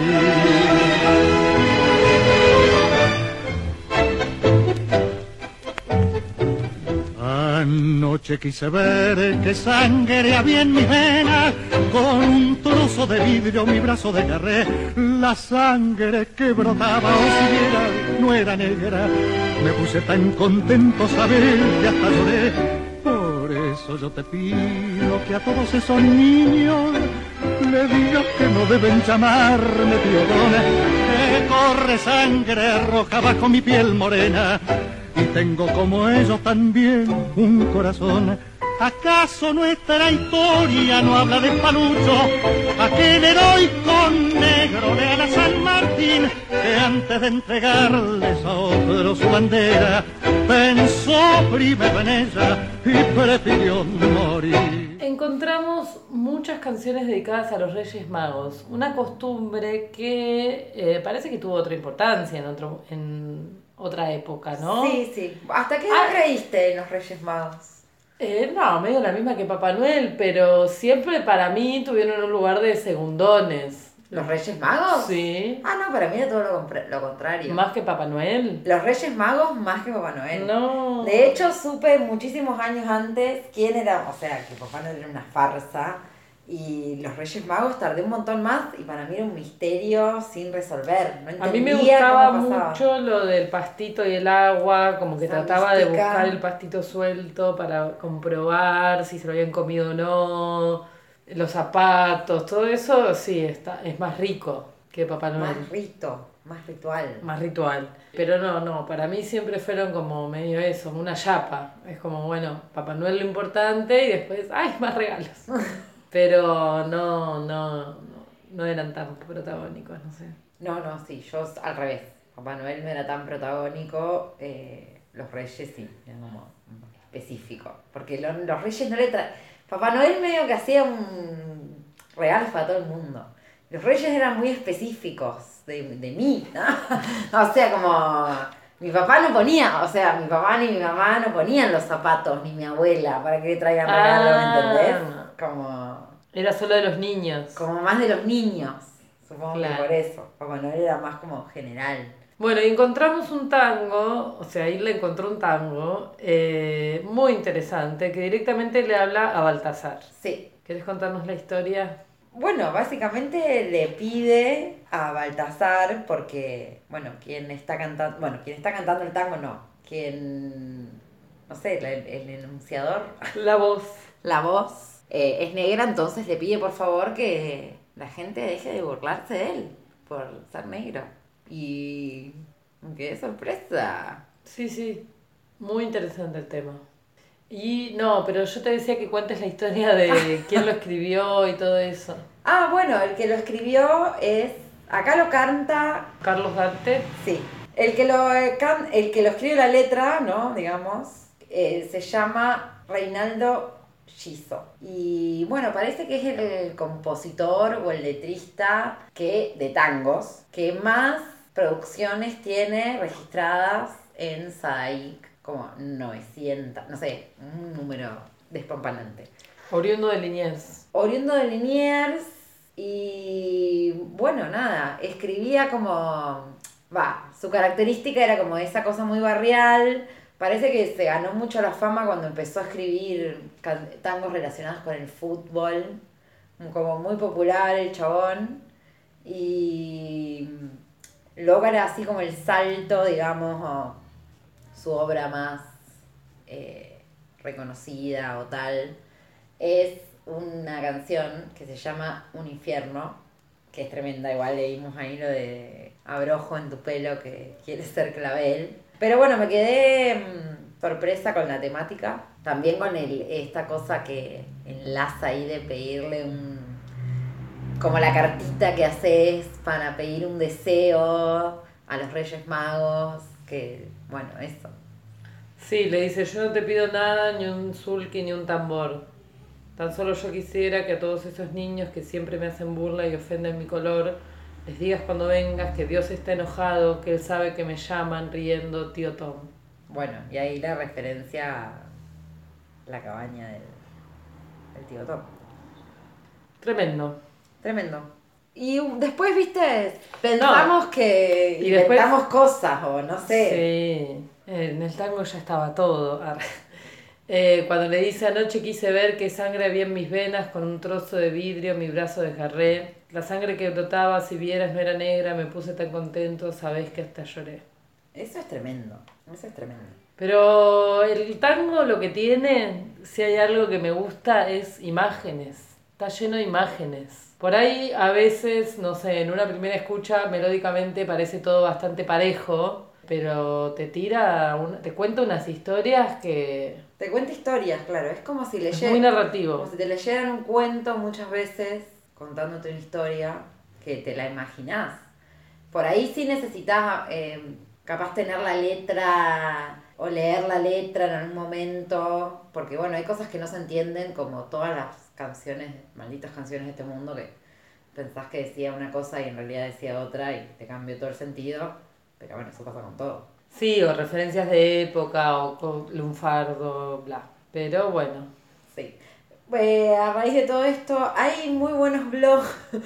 Anoche quise ver que sangre había en mis venas, con un trozo de vidrio mi brazo desgarré, la sangre que brotaba, o si viera, no era negra, me puse tan contento saber que hasta lloré, por eso yo te pido que a todos esos niños le digas que no deben llamarme piodona, que corre sangre roja bajo mi piel morena. Y tengo como ellos también un corazón. ¿Acaso nuestra historia no habla de Palucho, aquel heroico negro de Ana San Martín, que antes de entregarles a otro su bandera, pensó primero en ella y prefirió morir? Encontramos muchas canciones dedicadas a los Reyes Magos, una costumbre que eh, parece que tuvo otra importancia en, otro, en otra época, ¿no? Sí, sí. ¿Hasta qué edad Ah. creíste en los Reyes Magos? Eh, no, medio la misma que Papá Noel, pero siempre para mí tuvieron un lugar de segundones. ¿Los Reyes Magos? Sí. Ah, no, para mí era todo lo, lo contrario. Más que Papá Noel. Los Reyes Magos más que Papá Noel. No. De hecho, supe muchísimos años antes quién era, o sea, que Papá Noel era una farsa. Y los Reyes Magos tardé un montón más y para mí era un misterio sin resolver. No A mí me entendía gustaba mucho lo del pastito y el agua, como que Esa trataba de mística. buscar el pastito suelto para comprobar si se lo habían comido o no, los zapatos, todo eso sí, está, es más rico que Papá Noel. Más rito, más ritual. más ritual. Pero no, no, para mí siempre fueron como medio eso, una chapa. Es como, bueno, Papá Noel lo importante y después, ¡ay, más regalos! Pero no, no, no, no eran tan protagónicos, no sé. No, no, sí, yo al revés. Papá Noel no era tan protagónico, eh, los Reyes sí, eran como específico. Porque lo- los Reyes no le traen. Papá Noel medio que hacía un regalo para todo el mundo. Los Reyes eran muy específicos de, de mí, ¿no? o sea, como. Mi papá no ponía, o sea, mi papá ni mi mamá no ponían los zapatos, ni mi abuela, para que le traigan regalo, ¿me entendés? Como. Era solo de los niños. Como más de los niños. Supongo Claro. que por eso. Papá Noel era más como general. Bueno, y encontramos un tango, o sea, ahí le encontró un tango eh, muy interesante que directamente le habla a Baltasar. Sí. ¿Querés contarnos la historia? Bueno, básicamente le pide a Baltasar, porque, bueno, quien está cantando, bueno, quien está cantando el tango no, quien, no sé, el, el enunciador, La voz. la voz, eh, es negra, entonces le pide por favor que la gente deje de burlarse de él por ser negro. Y qué sorpresa. Sí, sí, muy interesante el tema. Y no, pero yo te decía que cuentes la historia de quién lo escribió y todo eso. Ah, bueno, el que lo escribió es, acá lo canta Carlos Dante. Sí. El que lo, eh, can- el que lo escribe la letra, ¿no? Digamos, eh, se llama Reinaldo Giso. Y bueno, parece que es el compositor o el letrista que, de tangos que más producciones tiene registradas en Sadaic, como 900, no sé, un número despampanante Oriundo de Liniers. oriundo de Liniers y bueno, nada, escribía como, va, su característica era como esa cosa muy barrial, parece que se ganó mucho la fama cuando empezó a escribir tangos relacionados con el fútbol, como muy popular el chabón y logra así como el salto, digamos, a su obra más eh, reconocida o tal, es una canción que se llama Un infierno, que es tremenda, igual leímos ahí lo de abrojo en tu pelo que quiere ser clavel. Pero bueno, me quedé mm, sorpresa con la temática, también con el, esta cosa que enlaza ahí de pedirle un como la cartita que haces para pedir un deseo a los Reyes Magos, que bueno, eso. Sí, le dice, yo no te pido nada, ni un sulky, ni un tambor. Tan solo yo quisiera que a todos esos niños que siempre me hacen burla y ofenden mi color, les digas cuando vengas que Dios está enojado, que Él sabe que me llaman riendo tío Tom. Bueno, y ahí la referencia a la cabaña del, del tío Tom. Tremendo. Tremendo. Y después, viste, pensamos que Y después- inventamos cosas o no sé. Sí, en el tango ya estaba todo. Eh, cuando le dice anoche quise ver que sangre había en mis venas con un trozo de vidrio mi brazo desgarré. La sangre que brotaba, si vieras, no era negra, me puse tan contento, sabés que hasta lloré. Eso es tremendo. Eso es tremendo. Pero el tango lo que tiene, si hay algo que me gusta, es imágenes. Está lleno de imágenes. Por ahí a veces, no sé, en una primera escucha melódicamente parece todo bastante parejo, pero te tira, una- te cuenta unas historias que Te cuenta historias, claro. Es como si leyeran. muy narrativo. Como si te leyeran un cuento muchas veces contándote una historia que te la imaginás. Por ahí sí necesitas eh, capaz tener la letra o leer la letra en algún momento, porque bueno, hay cosas que no se entienden como todas las canciones, malditas canciones de este mundo que pensás que decía una cosa y en realidad decía otra y te cambió todo el sentido, pero bueno, eso pasa con todo. Sí, o referencias de época, o con lunfardo, bla. Pero bueno, Sí. Eh, a raíz de todo esto, hay muy buenos blogs.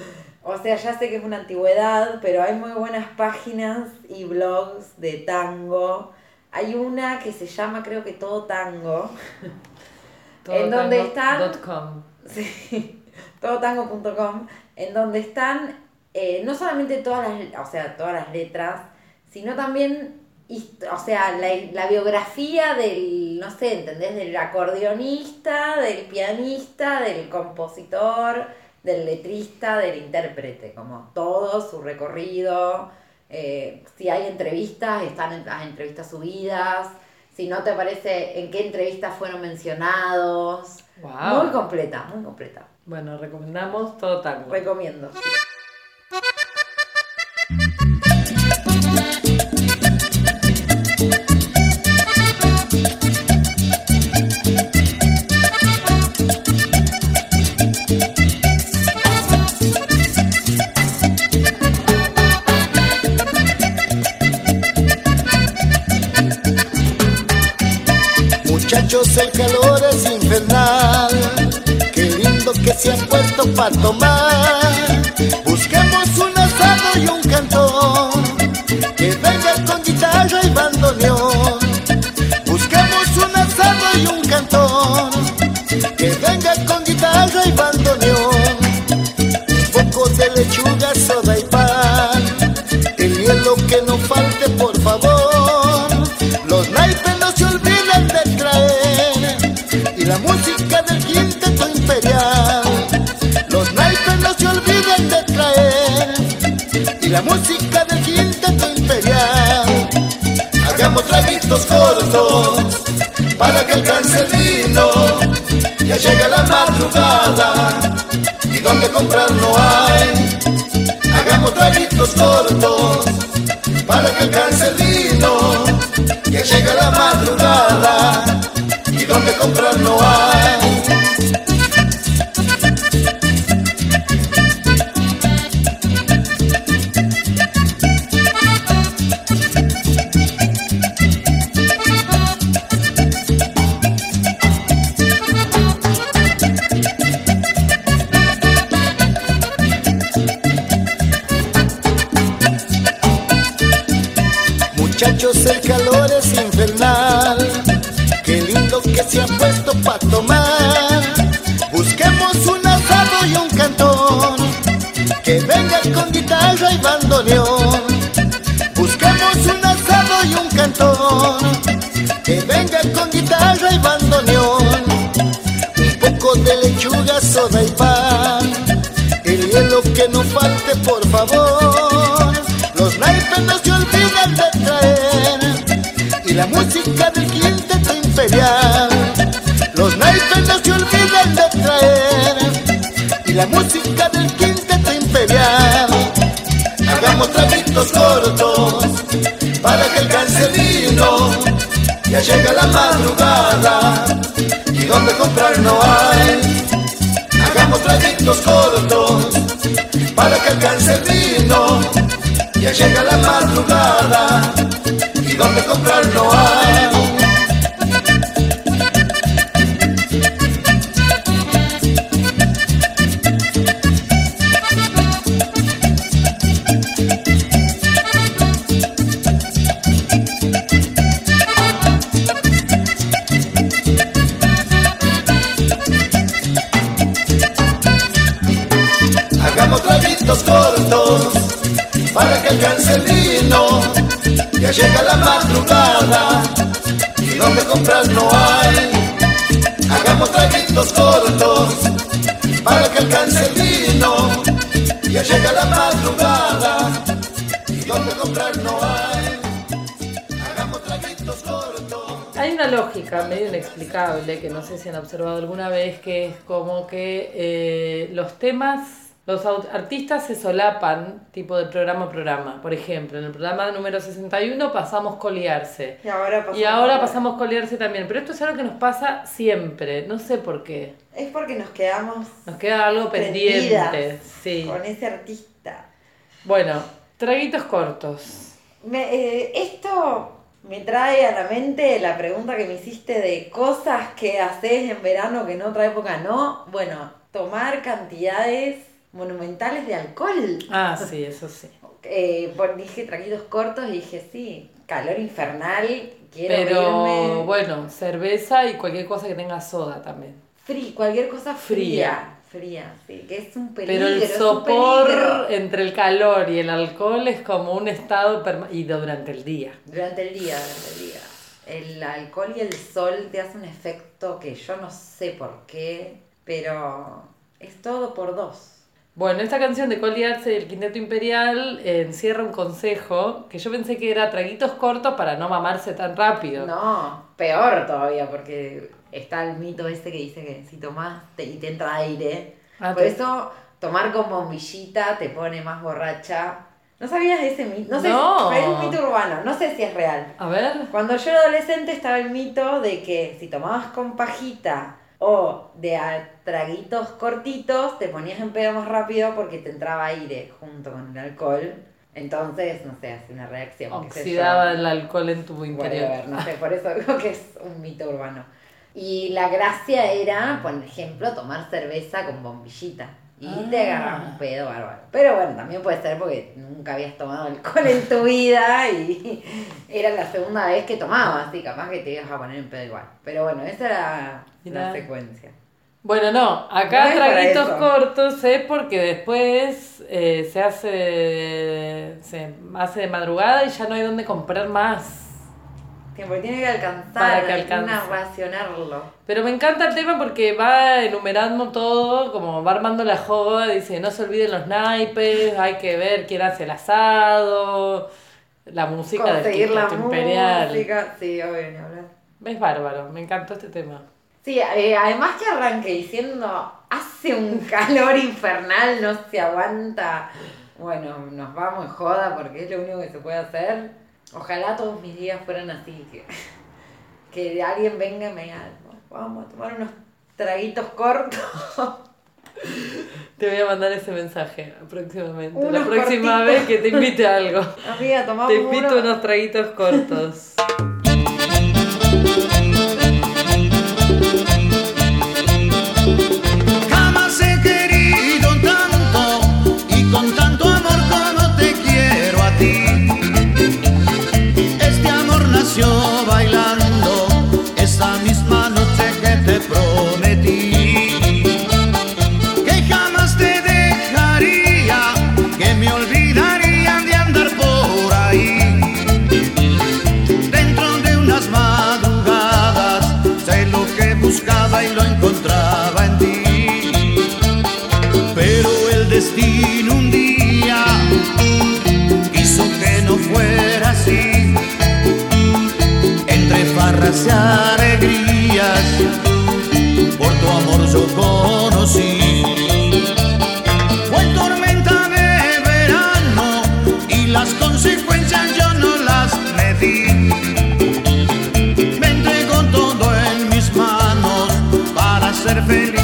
O sea, ya sé que es una antigüedad, pero hay muy buenas páginas y blogs de tango. Hay una que se llama, creo que Todo Tango. En donde están- todotango.com. Sí, todotango.com, en donde están eh, no solamente todas las, o sea, todas las letras, sino también, o sea, la, la biografía del, no sé, ¿entendés? Del acordeonista, del pianista, del compositor, del letrista, del intérprete, como todo su recorrido. eh, si hay entrevistas, están en- las entrevistas subidas. Si no te parece en qué entrevistas fueron mencionados. Wow. Muy completa, muy completa. Bueno, recomendamos todo tango. Recomiendo. Muchachos, el calor es infernal. Qué lindo que se han puesto para tomar. Busquemos un asado y un cantón. Que venga con guitarra y bandoneón. Busquemos un asado y un cantón. Que venga con guitarra y bandoneón. Un poco de lechuga, soda y la música del quinteto imperial. Hagamos traguitos cortos para que alcance el vino. Ya llega la madrugada y donde comprar no hay. Hagamos traguitos cortos para que alcance el vino. Ya llega la madrugada y donde comprar no hay. Los naipes no se olviden de traer. Y la música del quinteto imperial. Hagamos traguitos cortos para que alcance vino. Ya llega la madrugada y donde comprar no hay. Hagamos traguitos cortos para que alcance vino. Ya llega la madrugada y donde comprar no hay. Ya llega la madrugada y donde comprar no hay. Hagamos traguitos cortos para que alcance el vino. Ya llega la madrugada y donde comprar no hay. Hagamos traguitos cortos. Hay una lógica medio inexplicable que no sé si han observado alguna vez, que es como que eh, los temas, los artistas se solapan tipo de programa a programa. Por ejemplo, en el programa número 61 pasamos Coliarse. Y ahora pasamos. Y ahora pasamos Coliarse también. Pero esto es algo que nos pasa siempre, no sé por qué. Es porque nos quedamos Nos queda algo pendiente. Sí. con ese artista. Bueno, traguitos cortos. Me- eh, esto me trae a la mente la pregunta que me hiciste de cosas que haces en verano que en otra época no. Bueno, tomar cantidades monumentales de alcohol. Ah, sí, eso sí. Eh, dije traguitos cortos y dije, sí, calor infernal, quiero Pero irme bueno, cerveza y cualquier cosa que tenga soda también. frí- cualquier cosa fría. Fría. Fría, sí, que es un peligro. Pero el sopor entre el calor y el alcohol es como un estado perma- y durante el día. Durante el día, durante el día. El alcohol y el sol te hacen un efecto que yo no sé por qué, pero es todo por dos. Bueno, esta canción de Coli Arce y el Quinteto Imperial eh, encierra un consejo que yo pensé que era traguitos cortos para no mamarse tan rápido. No, peor todavía, porque está el mito ese que dice que si tomas te- y te entra aire, Ah, por te- eso tomar con bombillita te pone más borracha. ¿No sabías ese mito? No sé, No. es un mito urbano, no sé si es real. A ver. Cuando yo era adolescente estaba el mito de que si tomabas con pajita o de a traguitos cortitos, te ponías en pedo más rápido porque te entraba aire junto con el alcohol. Entonces, no sé, hace una reacción. Oxidaba el alcohol en tu interior. No sé, por eso digo que es un mito urbano. Y la gracia era, por ejemplo, tomar cerveza con bombillita. Y te Ah. agarras un pedo bárbaro. Pero bueno, también puede ser porque nunca habías tomado alcohol en tu vida y era la segunda vez que tomabas, y capaz que te ibas a poner en pedo igual. Pero bueno, esa era Mirá. la secuencia. Bueno, no, acá No traguitos cortos es porque después eh, se hace se hace de madrugada y ya no hay donde comprar más. Tiempo, tiene que alcanzar, Para que alcance. racionarlo. Pero me encanta el tema porque va enumerando todo, como va armando la joda, dice, no se olviden los naipes, hay que ver quién hace el asado, la música del Conseguir la Quinteto Imperial. música, sí, obvio, ni hablar. Es bárbaro, me encantó este tema. Sí, eh, además que arranque diciendo, hace un calor infernal, no se aguanta. Bueno, nos vamos en joda porque es lo único que se puede hacer. Ojalá todos mis días fueran así, que, que alguien venga y me diga, vamos a tomar unos traguitos cortos. Te voy a mandar ese mensaje próximamente. la próxima cortitos. vez que te invite a algo. Amiga, Te invito uno. unos traguitos cortos. Alegrías, por tu amor yo conocí. Fue tormenta de verano y las consecuencias yo no las medí. Me entregó todo en mis manos para ser feliz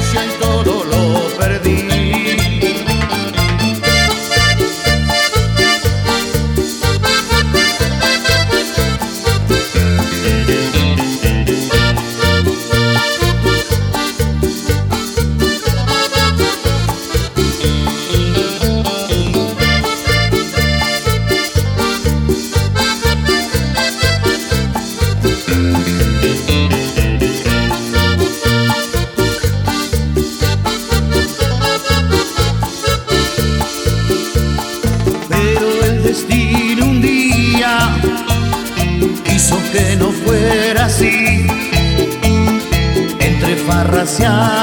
向。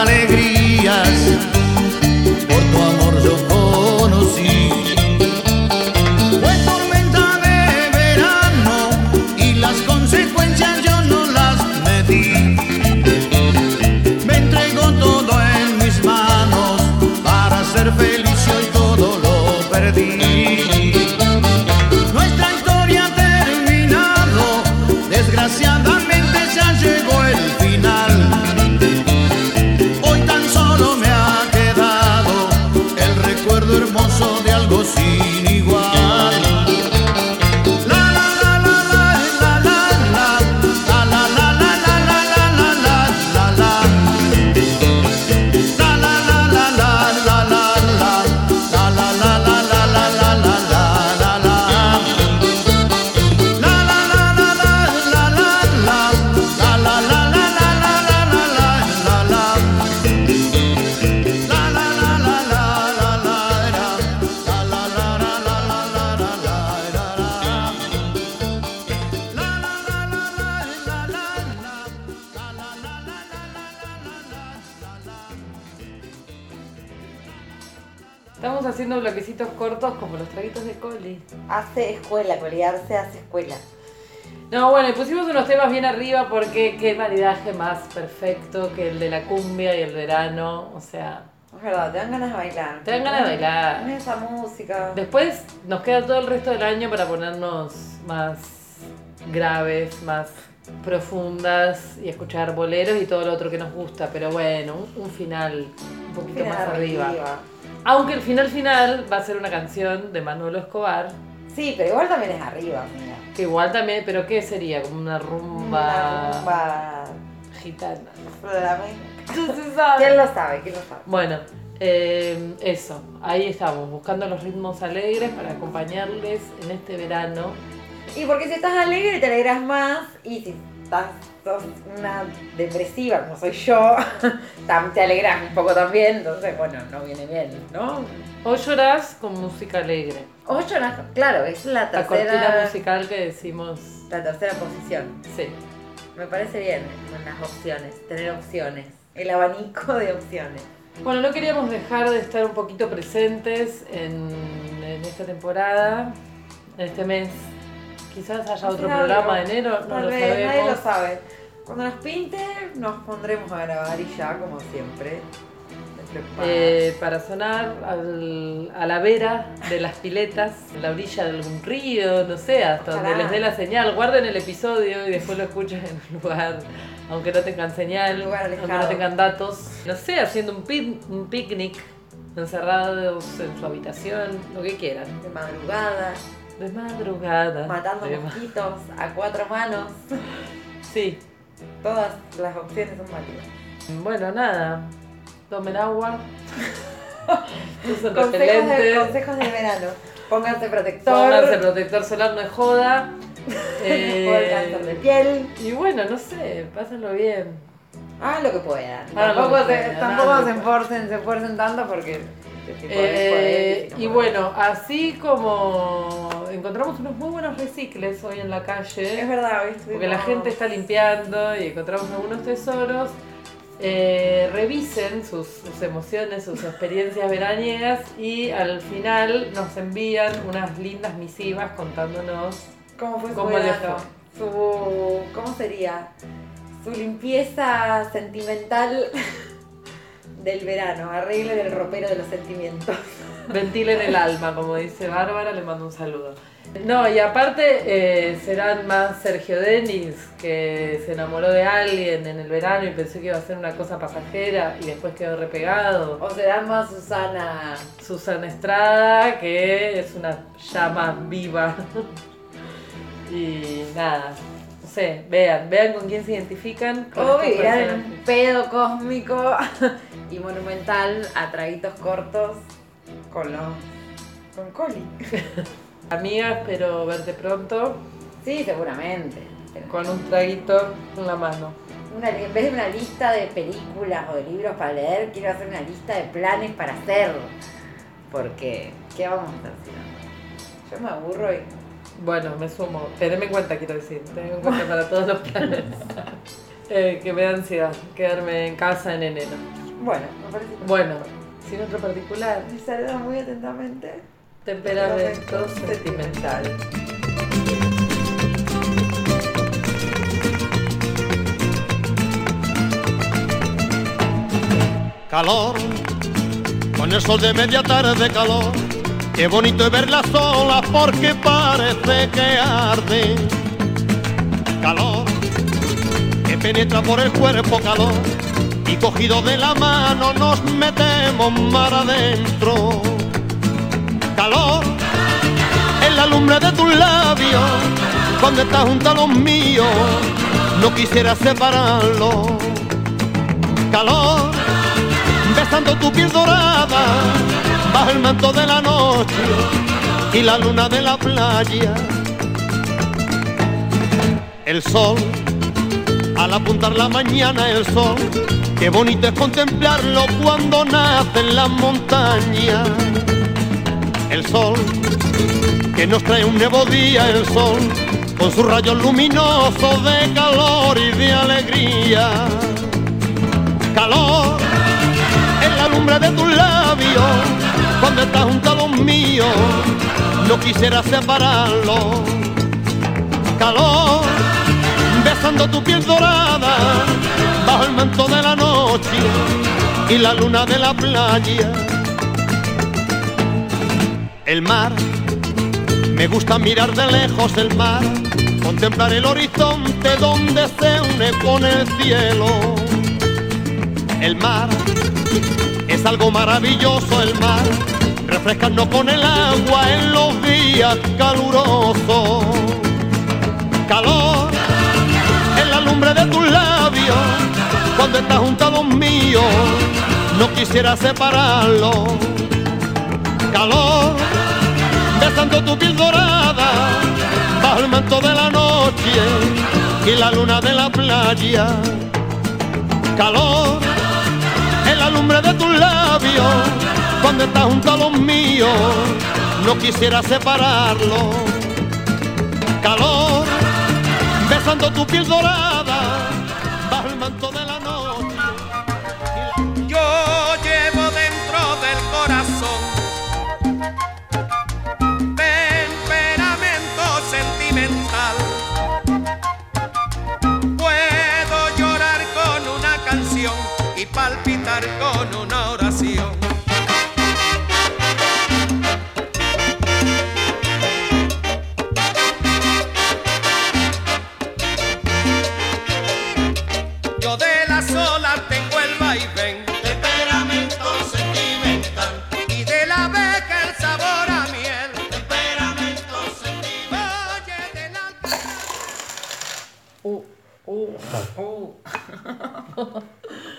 Escuela, colearse hace escuela. No, bueno, y pusimos unos temas bien arriba porque qué maridaje más perfecto que el de la cumbia y el verano. O sea, Es verdad, te dan ganas de bailar. Te dan ganas de bailar. Esa música. después nos queda todo el resto del año para ponernos más graves, más profundas y escuchar boleros y todo lo otro que nos gusta. Pero bueno, un, un final un poquito Final más arriba. arriba. Aunque el final final va a ser una canción de Manolo Escobar, Sí, pero igual también es arriba, mira. que igual también, pero ¿qué sería? Como una rumba, Una rumba gitana. flamenca. ¿Quién lo sabe? ¿Quién lo sabe? Bueno, eh, eso, ahí estamos, buscando los ritmos alegres para acompañarles en este verano. Y porque si estás alegre te alegras más y si estás sos una depresiva como soy yo, te alegras un poco también, entonces bueno, no viene bien, ¿no? O llorás con música alegre. O lloras, claro, es la La cortina tercera, musical que decimos, la tercera posición. sí. Me parece bien las opciones, tener opciones, el abanico de opciones. Bueno, no queríamos dejar de estar un poquito presentes en, en esta temporada, en este mes. Quizás haya otro programa de enero, no Tal lo vez, sabemos. Nadie lo sabe. Cuando nos pinte, nos pondremos a grabar y ya, como siempre. Eh, para sonar al- a la vera de las piletas, en la orilla de algún río, no sé, hasta donde les dé la señal. Guarden el episodio y después lo escuchen en un lugar, aunque no tengan señal, aunque no tengan datos. No sé, haciendo un, pin- un picnic, encerrados en su habitación, lo que quieran. de madrugada, De madrugada. matando de ma- mosquitos a cuatro manos. Sí. Todas las opciones son válidas. Bueno, nada. Tomen agua. Consejos de, consejos de verano. Pónganse protector. Pónganse protector solar, no es joda. cáncer de Eh, piel. y bueno, no sé, pásenlo bien. Hagan lo que puedan. Lo tampoco que se, tampoco se esforcen, se esfuercen tanto porque. Este Eh, y bueno, así como encontramos unos muy buenos recicles hoy en la Es calle, verdad, hoy estuvimos- porque la gente está limpiando y encontramos algunos tesoros, eh, revisen sus, sus emociones, sus experiencias veraniegas y al final nos envían unas lindas misivas contándonos ¿Cómo fue. Su, ¿Cómo sería? Su limpieza sentimental del verano. Arreglen el ropero de los sentimientos. ventilen el alma, como dice Bárbara, le mando un saludo. No, y aparte eh, serán más Sergio Denis, que se enamoró de alguien en el verano y pensó que iba a ser una cosa pasajera y después quedó repegado. O serán más Susana. Susana Estrada, que es una llama viva. y nada, no sé, vean, vean con quién se identifican. con personajes. un pedo cósmico y monumental a traguitos cortos con los. con Coli. Amigas, espero verte pronto Sí, seguramente. con un traguito en la mano. Una, en vez de una lista de películas o de libros para leer, quiero hacer una lista de planes para hacer. Porque, ¿qué vamos a si no? Yo me aburro y. Bueno, me sumo. Teneme en cuenta, quiero decir. Teneme en cuenta para todos los planes. Eh, que me da ansiedad quedarme en casa en enero. Bueno, me parece. Bueno, sin otro particular. Me saluda muy atentamente. Temperamento sentimental. calor, con el sol de media tarde calor. Qué bonito es verla sola porque parece que arde. Calor, que penetra por el cuerpo calor. Y cogido de la mano nos metemos mar adentro. Calor, en la lumbre de tus labios, cuando estás junto a los míos, no quisiera separarlo. Calor, besando tu piel dorada bajo el manto de la noche y la luna de la playa. El sol, al apuntar la mañana el sol, qué bonito es contemplarlo cuando nace en las montañas. El sol, que nos trae un nuevo día, el sol, con sus rayos luminosos de calor y de alegría. Calor, en la lumbre de tus labios, cuando estás junto a los míos, no quisiera separarlo. Calor, tu piel dorada, bajo el manto de la noche y la luna de la playa. El mar, me gusta mirar de lejos el mar, contemplar el horizonte donde se une con el cielo. El mar es algo maravilloso el mar, refrescando con el agua en los días calurosos. Calor en la lumbre de tus labios, cuando estás junto a los míos, no quisiera separarlo. Calor besando tu piel dorada, bajo el manto de la noche y la luna de la playa. Calor en la lumbre de tus labios, cuando estás junto a los míos, no quisiera separarlo. Calor, besando tu piel dorada,